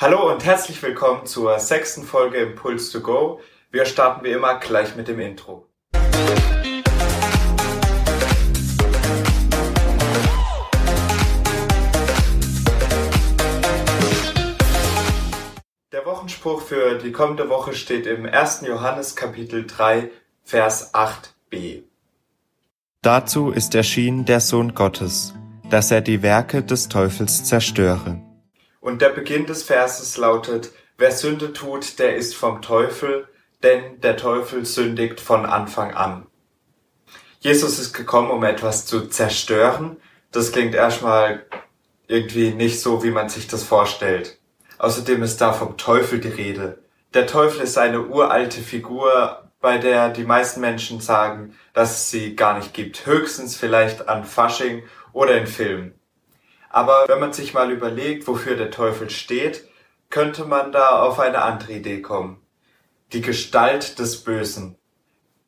Hallo und herzlich willkommen zur sechsten Folge Impuls to Go. Wir starten wie immer gleich mit dem Intro. Der Wochenspruch für die kommende Woche steht im 1. Johannes Kapitel 3, Vers 8b. Dazu ist erschienen der Sohn Gottes, dass er die Werke des Teufels zerstöre. Und der Beginn des Verses lautet, wer Sünde tut, der ist vom Teufel, denn der Teufel sündigt von Anfang an. Jesus ist gekommen, um etwas zu zerstören. Das klingt erstmal irgendwie nicht so, wie man sich das vorstellt. Außerdem ist da vom Teufel die Rede. Der Teufel ist eine uralte Figur, bei der die meisten Menschen sagen, dass es sie gar nicht gibt. Höchstens vielleicht an Fasching oder in Filmen. Aber wenn man sich mal überlegt, wofür der Teufel steht, könnte man da auf eine andere Idee kommen. Die Gestalt des Bösen.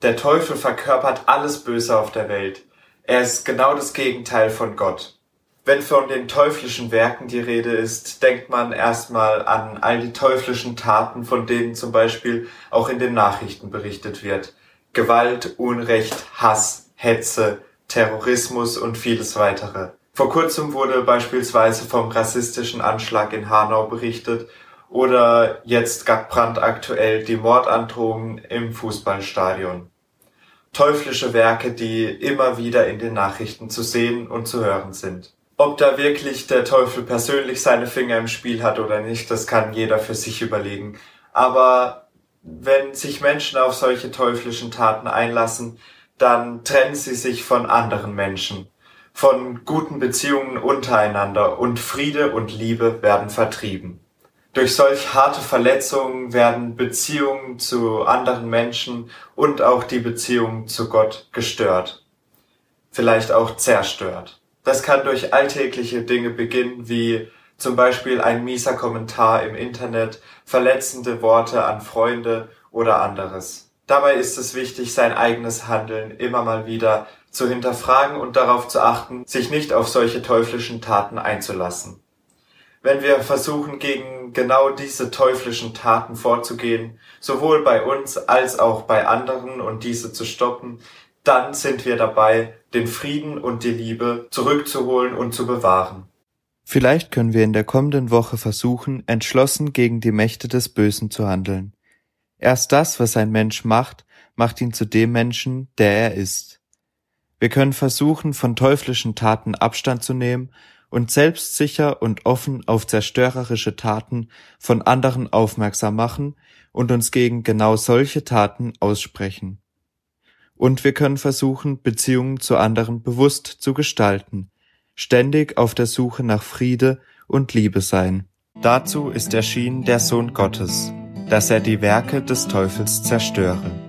Der Teufel verkörpert alles Böse auf der Welt. Er ist genau das Gegenteil von Gott. Wenn von den teuflischen Werken die Rede ist, denkt man erstmal an all die teuflischen Taten, von denen zum Beispiel auch in den Nachrichten berichtet wird. Gewalt, Unrecht, Hass, Hetze, Terrorismus und vieles weitere. Vor kurzem wurde beispielsweise vom rassistischen Anschlag in Hanau berichtet oder jetzt brandaktuell die Mordandrohungen im Fußballstadion. Teuflische Werke, die immer wieder in den Nachrichten zu sehen und zu hören sind. Ob da wirklich der Teufel persönlich seine Finger im Spiel hat oder nicht, das kann jeder für sich überlegen. Aber wenn sich Menschen auf solche teuflischen Taten einlassen, dann trennen sie sich von anderen Menschen von guten Beziehungen untereinander und Friede und Liebe werden vertrieben. Durch solch harte Verletzungen werden Beziehungen zu anderen Menschen und auch die Beziehung zu Gott gestört. Vielleicht auch zerstört. Das kann durch alltägliche Dinge beginnen, wie zum Beispiel ein mieser Kommentar im Internet, verletzende Worte an Freunde oder anderes. Dabei ist es wichtig, sein eigenes Handeln immer mal wieder zu hinterfragen und darauf zu achten, sich nicht auf solche teuflischen Taten einzulassen. Wenn wir versuchen, gegen genau diese teuflischen Taten vorzugehen, sowohl bei uns als auch bei anderen und diese zu stoppen, dann sind wir dabei, den Frieden und die Liebe zurückzuholen und zu bewahren. Vielleicht können wir in der kommenden Woche versuchen, entschlossen gegen die Mächte des Bösen zu handeln. Erst das, was ein Mensch macht, macht ihn zu dem Menschen, der er ist. Wir können versuchen, von teuflischen Taten Abstand zu nehmen und selbstsicher und offen auf zerstörerische Taten von anderen aufmerksam machen und uns gegen genau solche Taten aussprechen. Und wir können versuchen, Beziehungen zu anderen bewusst zu gestalten, ständig auf der Suche nach Friede und Liebe sein. Dazu ist erschienen der Sohn Gottes, dass er die Werke des Teufels zerstöre.